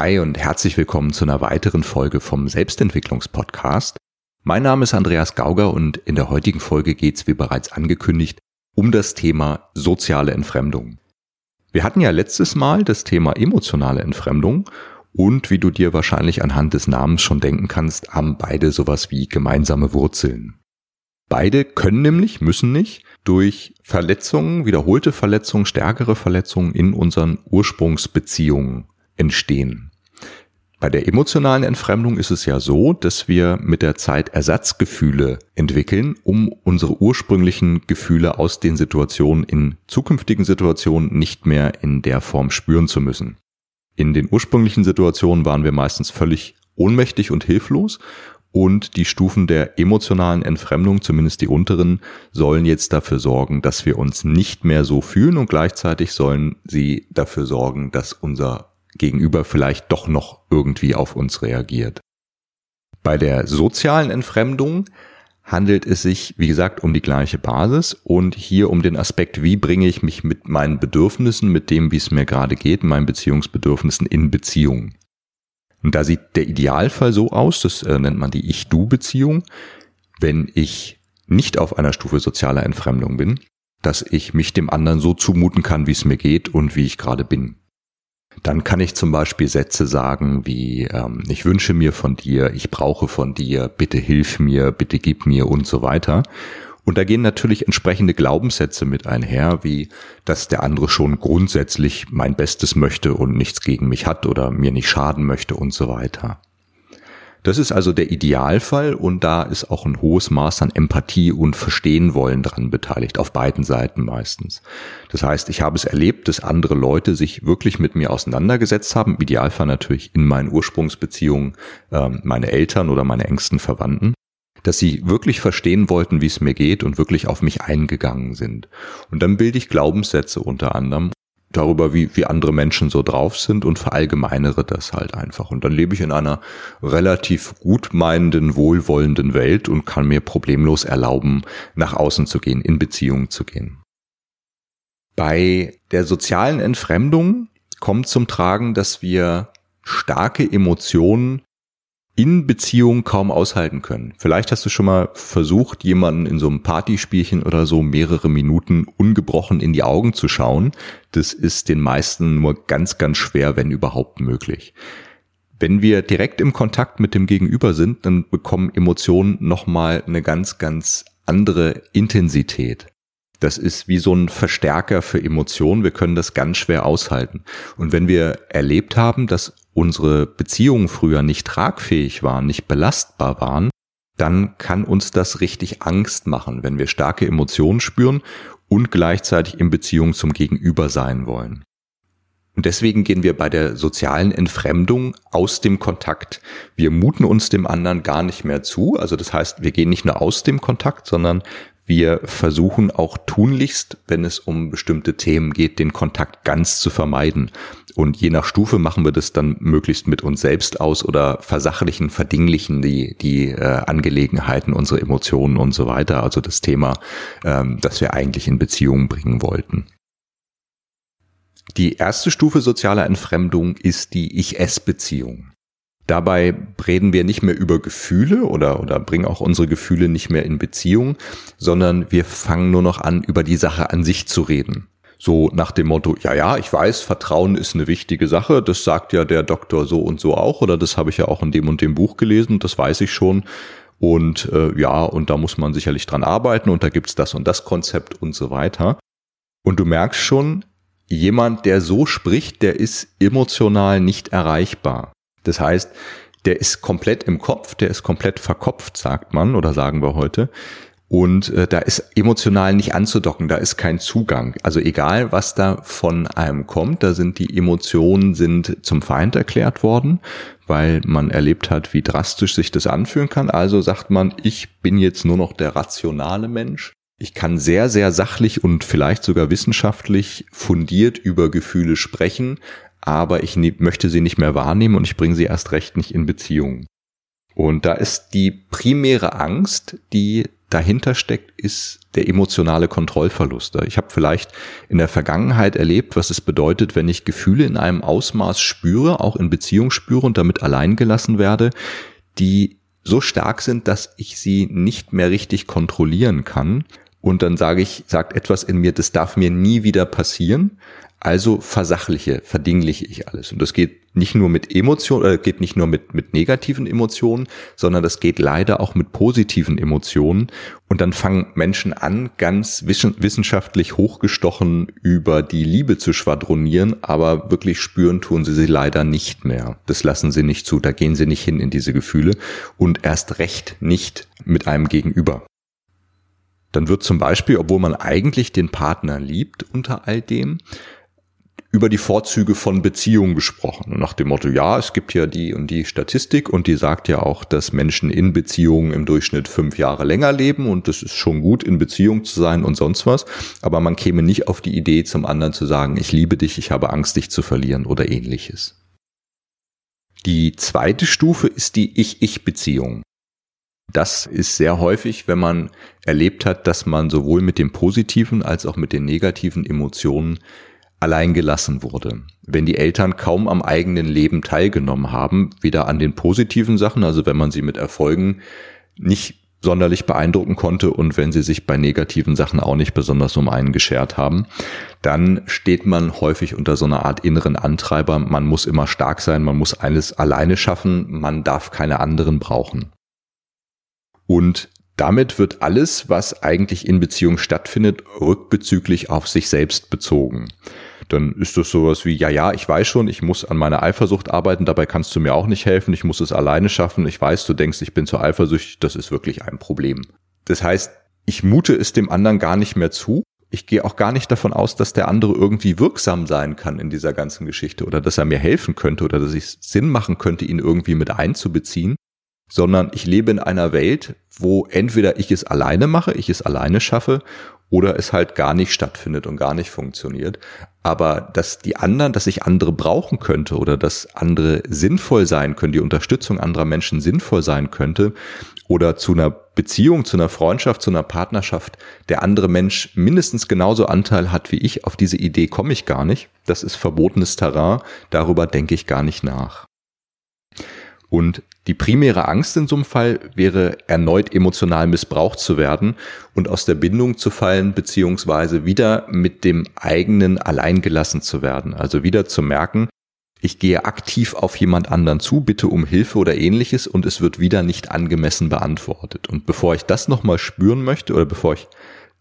Hi und herzlich willkommen zu einer weiteren Folge vom Selbstentwicklungspodcast. Mein Name ist Andreas Gauger und in der heutigen Folge geht es, wie bereits angekündigt, um das Thema soziale Entfremdung. Wir hatten ja letztes Mal das Thema emotionale Entfremdung und wie du dir wahrscheinlich anhand des Namens schon denken kannst, haben beide sowas wie gemeinsame Wurzeln. Beide können nämlich, müssen nicht, durch Verletzungen, wiederholte Verletzungen, stärkere Verletzungen in unseren Ursprungsbeziehungen entstehen. Bei der emotionalen Entfremdung ist es ja so, dass wir mit der Zeit Ersatzgefühle entwickeln, um unsere ursprünglichen Gefühle aus den Situationen in zukünftigen Situationen nicht mehr in der Form spüren zu müssen. In den ursprünglichen Situationen waren wir meistens völlig ohnmächtig und hilflos und die Stufen der emotionalen Entfremdung, zumindest die unteren, sollen jetzt dafür sorgen, dass wir uns nicht mehr so fühlen und gleichzeitig sollen sie dafür sorgen, dass unser Gegenüber vielleicht doch noch irgendwie auf uns reagiert. Bei der sozialen Entfremdung handelt es sich, wie gesagt, um die gleiche Basis und hier um den Aspekt, wie bringe ich mich mit meinen Bedürfnissen, mit dem, wie es mir gerade geht, meinen Beziehungsbedürfnissen in Beziehung. Und da sieht der Idealfall so aus, das äh, nennt man die Ich-Du-Beziehung, wenn ich nicht auf einer Stufe sozialer Entfremdung bin, dass ich mich dem anderen so zumuten kann, wie es mir geht und wie ich gerade bin. Dann kann ich zum Beispiel Sätze sagen wie ähm, ich wünsche mir von dir, ich brauche von dir, bitte hilf mir, bitte gib mir und so weiter. Und da gehen natürlich entsprechende Glaubenssätze mit einher, wie dass der andere schon grundsätzlich mein Bestes möchte und nichts gegen mich hat oder mir nicht schaden möchte und so weiter. Das ist also der Idealfall und da ist auch ein hohes Maß an Empathie und Verstehen wollen dran beteiligt, auf beiden Seiten meistens. Das heißt, ich habe es erlebt, dass andere Leute sich wirklich mit mir auseinandergesetzt haben, im Idealfall natürlich in meinen Ursprungsbeziehungen, äh, meine Eltern oder meine engsten Verwandten dass sie wirklich verstehen wollten, wie es mir geht und wirklich auf mich eingegangen sind. Und dann bilde ich Glaubenssätze unter anderem darüber, wie, wie andere Menschen so drauf sind und verallgemeinere das halt einfach. Und dann lebe ich in einer relativ gutmeinenden, wohlwollenden Welt und kann mir problemlos erlauben, nach außen zu gehen, in Beziehungen zu gehen. Bei der sozialen Entfremdung kommt zum Tragen, dass wir starke Emotionen in Beziehung kaum aushalten können. Vielleicht hast du schon mal versucht, jemanden in so einem Partyspielchen oder so mehrere Minuten ungebrochen in die Augen zu schauen. Das ist den meisten nur ganz, ganz schwer, wenn überhaupt möglich. Wenn wir direkt im Kontakt mit dem Gegenüber sind, dann bekommen Emotionen nochmal eine ganz, ganz andere Intensität. Das ist wie so ein Verstärker für Emotionen. Wir können das ganz schwer aushalten. Und wenn wir erlebt haben, dass unsere Beziehungen früher nicht tragfähig waren, nicht belastbar waren, dann kann uns das richtig Angst machen, wenn wir starke Emotionen spüren und gleichzeitig in Beziehung zum Gegenüber sein wollen. Und deswegen gehen wir bei der sozialen Entfremdung aus dem Kontakt. Wir muten uns dem anderen gar nicht mehr zu. Also das heißt, wir gehen nicht nur aus dem Kontakt, sondern wir versuchen auch tunlichst, wenn es um bestimmte Themen geht, den Kontakt ganz zu vermeiden. Und je nach Stufe machen wir das dann möglichst mit uns selbst aus oder versachlichen, verdinglichen die, die äh, Angelegenheiten, unsere Emotionen und so weiter. Also das Thema, ähm, das wir eigentlich in Beziehungen bringen wollten. Die erste Stufe sozialer Entfremdung ist die Ich-Es-Beziehung. Dabei reden wir nicht mehr über Gefühle oder, oder bringen auch unsere Gefühle nicht mehr in Beziehung, sondern wir fangen nur noch an, über die Sache an sich zu reden. So nach dem Motto, ja, ja, ich weiß, Vertrauen ist eine wichtige Sache, das sagt ja der Doktor so und so auch, oder das habe ich ja auch in dem und dem Buch gelesen, das weiß ich schon. Und äh, ja, und da muss man sicherlich dran arbeiten und da gibt's das und das Konzept und so weiter. Und du merkst schon, jemand, der so spricht, der ist emotional nicht erreichbar. Das heißt, der ist komplett im Kopf, der ist komplett verkopft, sagt man oder sagen wir heute. Und äh, da ist emotional nicht anzudocken, da ist kein Zugang. Also egal, was da von einem kommt, da sind die Emotionen sind zum Feind erklärt worden, weil man erlebt hat, wie drastisch sich das anfühlen kann. Also sagt man, ich bin jetzt nur noch der rationale Mensch. Ich kann sehr, sehr sachlich und vielleicht sogar wissenschaftlich fundiert über Gefühle sprechen, aber ich ne möchte sie nicht mehr wahrnehmen und ich bringe sie erst recht nicht in Beziehung. Und da ist die primäre Angst, die dahinter steckt, ist der emotionale Kontrollverlust. Ich habe vielleicht in der Vergangenheit erlebt, was es bedeutet, wenn ich Gefühle in einem Ausmaß spüre, auch in Beziehung spüre und damit allein gelassen werde, die so stark sind, dass ich sie nicht mehr richtig kontrollieren kann. Und dann sage ich, sagt etwas in mir, das darf mir nie wieder passieren. Also versachliche, verdingliche ich alles. Und das geht nicht nur mit Emotionen, äh, geht nicht nur mit, mit negativen Emotionen, sondern das geht leider auch mit positiven Emotionen. Und dann fangen Menschen an, ganz wissenschaftlich hochgestochen über die Liebe zu schwadronieren, aber wirklich spüren tun sie sie leider nicht mehr. Das lassen sie nicht zu, da gehen sie nicht hin in diese Gefühle und erst recht nicht mit einem Gegenüber. Dann wird zum Beispiel, obwohl man eigentlich den Partner liebt unter all dem, über die Vorzüge von Beziehungen gesprochen. Nach dem Motto, ja, es gibt ja die und die Statistik und die sagt ja auch, dass Menschen in Beziehungen im Durchschnitt fünf Jahre länger leben und das ist schon gut, in Beziehung zu sein und sonst was. Aber man käme nicht auf die Idee, zum anderen zu sagen, ich liebe dich, ich habe Angst, dich zu verlieren oder ähnliches. Die zweite Stufe ist die Ich-Ich-Beziehung. Das ist sehr häufig, wenn man erlebt hat, dass man sowohl mit den positiven als auch mit den negativen Emotionen allein gelassen wurde. Wenn die Eltern kaum am eigenen Leben teilgenommen haben, weder an den positiven Sachen, also wenn man sie mit Erfolgen nicht sonderlich beeindrucken konnte und wenn sie sich bei negativen Sachen auch nicht besonders um einen geschert haben, dann steht man häufig unter so einer Art inneren Antreiber. Man muss immer stark sein, man muss alles alleine schaffen, man darf keine anderen brauchen. Und damit wird alles, was eigentlich in Beziehung stattfindet, rückbezüglich auf sich selbst bezogen dann ist das sowas wie, ja, ja, ich weiß schon, ich muss an meiner Eifersucht arbeiten, dabei kannst du mir auch nicht helfen, ich muss es alleine schaffen, ich weiß, du denkst, ich bin zu eifersüchtig, das ist wirklich ein Problem. Das heißt, ich mute es dem anderen gar nicht mehr zu. Ich gehe auch gar nicht davon aus, dass der andere irgendwie wirksam sein kann in dieser ganzen Geschichte oder dass er mir helfen könnte oder dass ich Sinn machen könnte, ihn irgendwie mit einzubeziehen, sondern ich lebe in einer Welt, wo entweder ich es alleine mache, ich es alleine schaffe oder es halt gar nicht stattfindet und gar nicht funktioniert. Aber dass die anderen, dass ich andere brauchen könnte oder dass andere sinnvoll sein können, die Unterstützung anderer Menschen sinnvoll sein könnte oder zu einer Beziehung, zu einer Freundschaft, zu einer Partnerschaft der andere Mensch mindestens genauso Anteil hat wie ich, auf diese Idee komme ich gar nicht. Das ist verbotenes Terrain, darüber denke ich gar nicht nach. Und die primäre Angst in so einem Fall wäre, erneut emotional missbraucht zu werden und aus der Bindung zu fallen, beziehungsweise wieder mit dem eigenen allein gelassen zu werden. Also wieder zu merken, ich gehe aktiv auf jemand anderen zu, bitte um Hilfe oder ähnliches und es wird wieder nicht angemessen beantwortet. Und bevor ich das nochmal spüren möchte oder bevor ich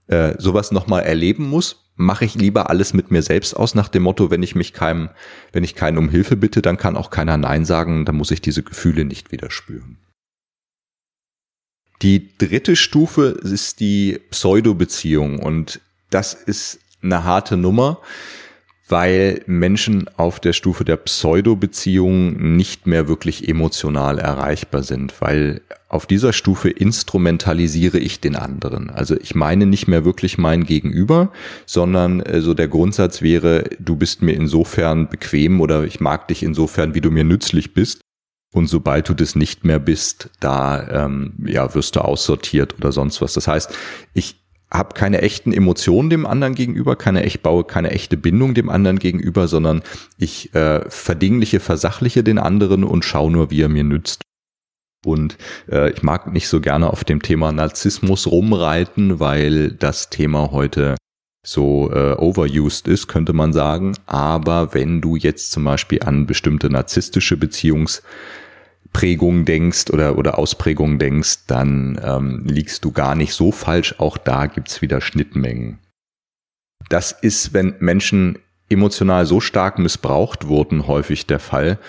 äh, sowas nochmal erleben muss, mache ich lieber alles mit mir selbst aus nach dem Motto, wenn ich mich keinem, wenn ich keinen um Hilfe bitte, dann kann auch keiner Nein sagen, dann muss ich diese Gefühle nicht wieder spüren. Die dritte Stufe ist die Pseudo-Beziehung und das ist eine harte Nummer weil Menschen auf der Stufe der Pseudo-Beziehung nicht mehr wirklich emotional erreichbar sind, weil auf dieser Stufe instrumentalisiere ich den anderen. Also ich meine nicht mehr wirklich mein Gegenüber, sondern äh, so der Grundsatz wäre, du bist mir insofern bequem oder ich mag dich insofern, wie du mir nützlich bist. Und sobald du das nicht mehr bist, da ähm, ja, wirst du aussortiert oder sonst was. Das heißt, ich habe keine echten Emotionen dem anderen gegenüber, keine echt baue keine echte Bindung dem anderen gegenüber, sondern ich äh, verdingliche, versachliche den anderen und schaue nur, wie er mir nützt. Und äh, ich mag nicht so gerne auf dem Thema Narzissmus rumreiten, weil das Thema heute so äh, overused ist, könnte man sagen. Aber wenn du jetzt zum Beispiel an bestimmte narzisstische Beziehungs Prägung denkst oder, oder Ausprägung denkst, dann ähm, liegst du gar nicht so falsch. Auch da gibt's wieder Schnittmengen. Das ist, wenn Menschen emotional so stark missbraucht wurden, häufig der Fall,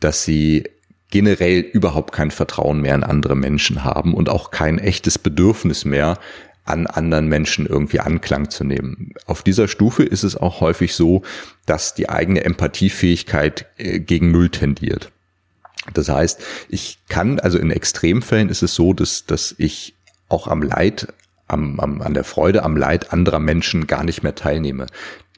dass sie generell überhaupt kein Vertrauen mehr in andere Menschen haben und auch kein echtes Bedürfnis mehr, an anderen Menschen irgendwie Anklang zu nehmen. Auf dieser Stufe ist es auch häufig so, dass die eigene Empathiefähigkeit äh, gegen Null tendiert. Das heißt, ich kann, also in Extremfällen ist es so, dass, dass ich auch am Leid, am, am, an der Freude, am Leid anderer Menschen gar nicht mehr teilnehme.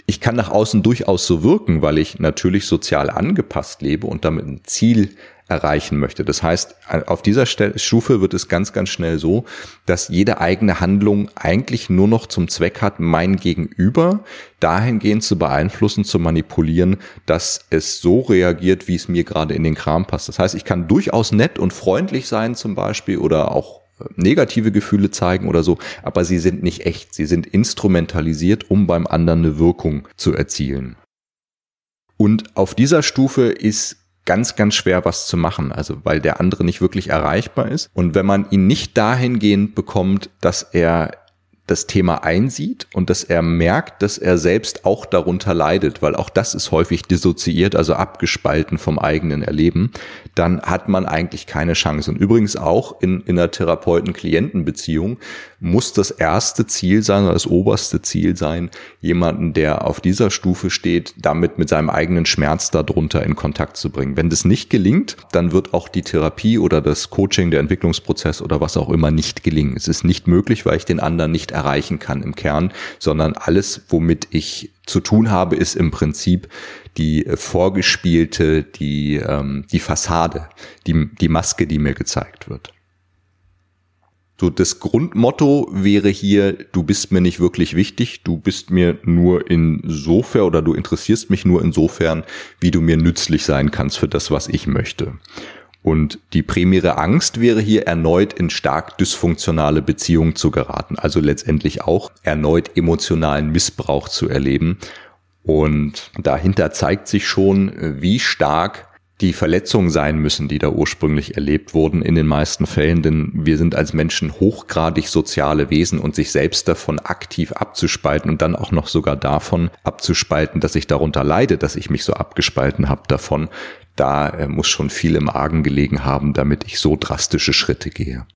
ich kann nach außen durchaus so wirken, weil ich natürlich sozial angepasst lebe und damit ein Ziel erreichen möchte. Das heißt, auf dieser Stufe wird es ganz, ganz schnell so, dass jede eigene Handlung eigentlich nur noch zum Zweck hat, mein Gegenüber dahingehend zu beeinflussen, zu manipulieren, dass es so reagiert, wie es mir gerade in den Kram passt. Das heißt, ich kann durchaus nett und freundlich sein zum Beispiel oder auch äh, negative Gefühle zeigen oder so, aber sie sind nicht echt. Sie sind instrumentalisiert, um beim anderen eine Wirkung zu erzielen. Und auf dieser Stufe ist ganz, ganz schwer was zu machen, also weil der andere nicht wirklich erreichbar ist. Und wenn man ihn nicht dahingehend bekommt, dass er das Thema einsieht und dass er merkt, dass er selbst auch darunter leidet, weil auch das ist häufig dissoziiert, also abgespalten vom eigenen Erleben, dann hat man eigentlich keine Chance. Und übrigens auch in, in einer Therapeuten-Klienten-Beziehung muss das erste Ziel sein oder das oberste Ziel sein, jemanden, der auf dieser Stufe steht, damit mit seinem eigenen Schmerz darunter in Kontakt zu bringen. Wenn das nicht gelingt, dann wird auch die Therapie oder das Coaching, der Entwicklungsprozess oder was auch immer nicht gelingen. Es ist nicht möglich, weil ich den anderen nicht erreichen kann im Kern, sondern alles, womit ich zu tun habe, ist im Prinzip die äh, vorgespielte, die, ähm, die Fassade, die, die Maske, die mir gezeigt wird. So, das Grundmotto wäre hier, du bist mir nicht wirklich wichtig, du bist mir nur insofern oder du interessierst mich nur insofern, wie du mir nützlich sein kannst für das, was ich möchte. Und die primäre Angst wäre hier erneut in stark dysfunktionale Beziehungen zu geraten, also letztendlich auch erneut emotionalen Missbrauch zu erleben. Und dahinter zeigt sich schon, wie stark die Verletzungen sein müssen, die da ursprünglich erlebt wurden in den meisten Fällen, denn wir sind als Menschen hochgradig soziale Wesen und sich selbst davon aktiv abzuspalten und dann auch noch sogar davon abzuspalten, dass ich darunter leide, dass ich mich so abgespalten habe davon, da äh, muss schon viel im Argen gelegen haben, damit ich so drastische Schritte gehe.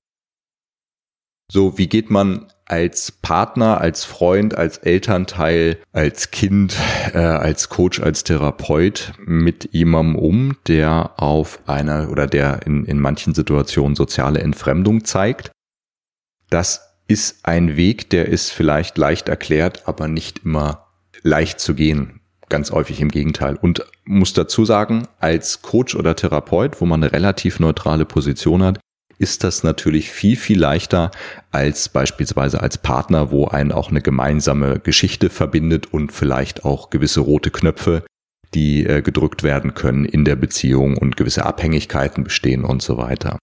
So, wie geht man als Partner, als Freund, als Elternteil, als Kind, äh, als Coach, als Therapeut mit jemandem um, der auf einer oder der in, in manchen Situationen soziale Entfremdung zeigt? Das ist ein Weg, der ist vielleicht leicht erklärt, aber nicht immer leicht zu gehen ganz häufig im Gegenteil. Und muss dazu sagen, als Coach oder Therapeut, wo man eine relativ neutrale Position hat, ist das natürlich viel, viel leichter als beispielsweise als Partner, wo einen auch eine gemeinsame Geschichte verbindet und vielleicht auch gewisse rote Knöpfe, die äh, gedrückt werden können in der Beziehung und gewisse Abhängigkeiten bestehen und so weiter.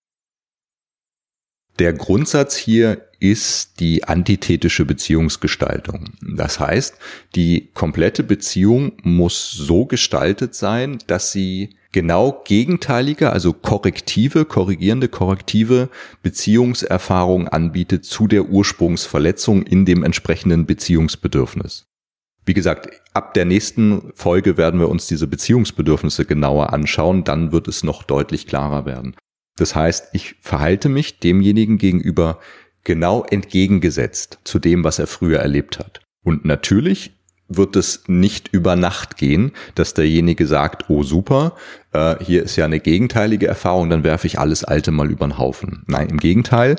Der Grundsatz hier ist die antithetische Beziehungsgestaltung. Das heißt, die komplette Beziehung muss so gestaltet sein, dass sie genau gegenteilige, also korrektive, korrigierende, korrektive Beziehungserfahrungen anbietet zu der Ursprungsverletzung in dem entsprechenden Beziehungsbedürfnis. Wie gesagt, ab der nächsten Folge werden wir uns diese Beziehungsbedürfnisse genauer anschauen, dann wird es noch deutlich klarer werden. Das heißt, ich verhalte mich demjenigen gegenüber genau entgegengesetzt zu dem, was er früher erlebt hat. Und natürlich wird es nicht über Nacht gehen, dass derjenige sagt, oh super, äh, hier ist ja eine gegenteilige Erfahrung, dann werfe ich alles Alte mal über den Haufen. Nein, im Gegenteil,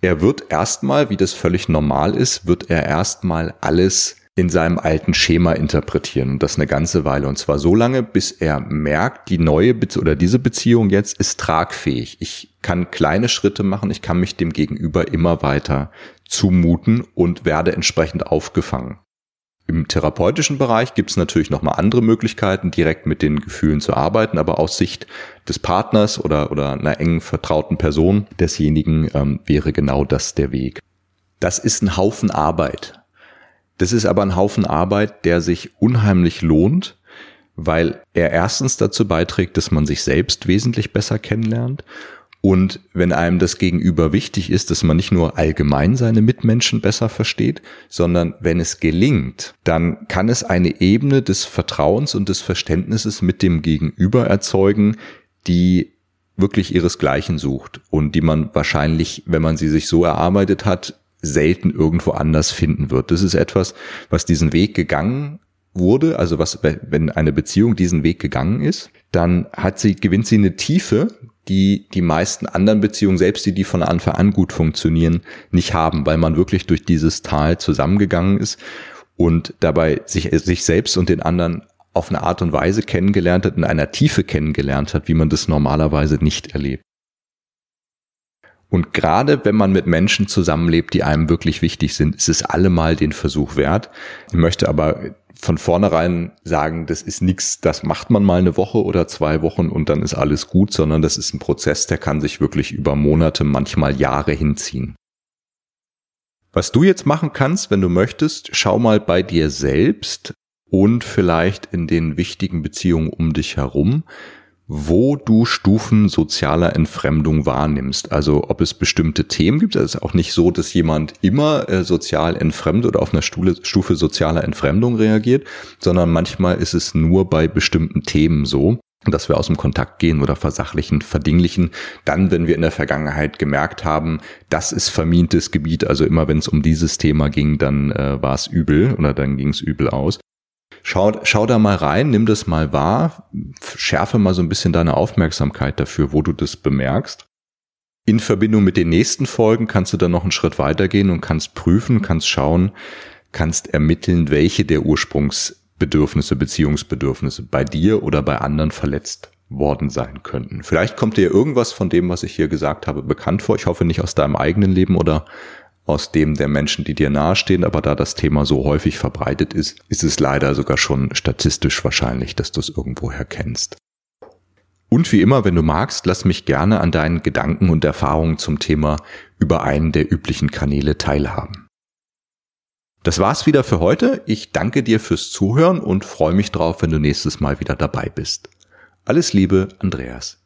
er wird erstmal, wie das völlig normal ist, wird er erstmal alles in seinem alten Schema interpretieren und das eine ganze Weile und zwar so lange, bis er merkt, die neue Be oder diese Beziehung jetzt ist tragfähig. Ich kann kleine Schritte machen, ich kann mich dem Gegenüber immer weiter zumuten und werde entsprechend aufgefangen. Im therapeutischen Bereich gibt es natürlich nochmal andere Möglichkeiten, direkt mit den Gefühlen zu arbeiten, aber aus Sicht des Partners oder, oder einer engen vertrauten Person desjenigen ähm, wäre genau das der Weg. Das ist ein Haufen Arbeit. Das ist aber ein Haufen Arbeit, der sich unheimlich lohnt, weil er erstens dazu beiträgt, dass man sich selbst wesentlich besser kennenlernt und wenn einem das Gegenüber wichtig ist, dass man nicht nur allgemein seine Mitmenschen besser versteht, sondern wenn es gelingt, dann kann es eine Ebene des Vertrauens und des Verständnisses mit dem Gegenüber erzeugen, die wirklich ihresgleichen sucht und die man wahrscheinlich, wenn man sie sich so erarbeitet hat, selten irgendwo anders finden wird. Das ist etwas, was diesen Weg gegangen wurde, also was, wenn eine Beziehung diesen Weg gegangen ist, dann hat sie, gewinnt sie eine Tiefe, die die meisten anderen Beziehungen, selbst die, die von Anfang an gut funktionieren, nicht haben, weil man wirklich durch dieses Tal zusammengegangen ist und dabei sich, sich selbst und den anderen auf eine Art und Weise kennengelernt hat, in einer Tiefe kennengelernt hat, wie man das normalerweise nicht erlebt. Und gerade wenn man mit Menschen zusammenlebt, die einem wirklich wichtig sind, ist es allemal den Versuch wert. Ich möchte aber von vornherein sagen, das ist nichts, das macht man mal eine Woche oder zwei Wochen und dann ist alles gut, sondern das ist ein Prozess, der kann sich wirklich über Monate, manchmal Jahre hinziehen. Was du jetzt machen kannst, wenn du möchtest, schau mal bei dir selbst und vielleicht in den wichtigen Beziehungen um dich herum, wo du Stufen sozialer Entfremdung wahrnimmst. Also ob es bestimmte Themen gibt. Es ist auch nicht so, dass jemand immer äh, sozial entfremdet oder auf einer Stufe, sozialer Entfremdung reagiert, sondern manchmal ist es nur bei bestimmten Themen so dass wir aus dem Kontakt gehen oder versachlichen, verdinglichen, dann, wenn wir in der Vergangenheit gemerkt haben, das ist vermintes Gebiet, also immer wenn es um dieses Thema ging, dann äh, war es übel oder dann ging es übel aus. Schau, schau da mal rein, nimm das mal wahr, schärfe mal so ein bisschen deine Aufmerksamkeit dafür, wo du das bemerkst. In Verbindung mit den nächsten Folgen kannst du dann noch einen Schritt weitergehen und kannst prüfen, kannst schauen, kannst ermitteln, welche der Ursprungsbedürfnisse, Beziehungsbedürfnisse bei dir oder bei anderen verletzt worden sein könnten. Vielleicht kommt dir irgendwas von dem, was ich hier gesagt habe, bekannt vor. Ich hoffe nicht aus deinem eigenen Leben oder aus dem der Menschen, die dir nahestehen, aber da das Thema so häufig verbreitet ist, ist es leider sogar schon statistisch wahrscheinlich, dass du es irgendwoher kennst. Und wie immer, wenn du magst, lass mich gerne an deinen Gedanken und Erfahrungen zum Thema über einen der üblichen Kanäle teilhaben. Das war's wieder für heute. Ich danke dir fürs Zuhören und freue mich drauf, wenn du nächstes Mal wieder dabei bist. Alles Liebe, Andreas.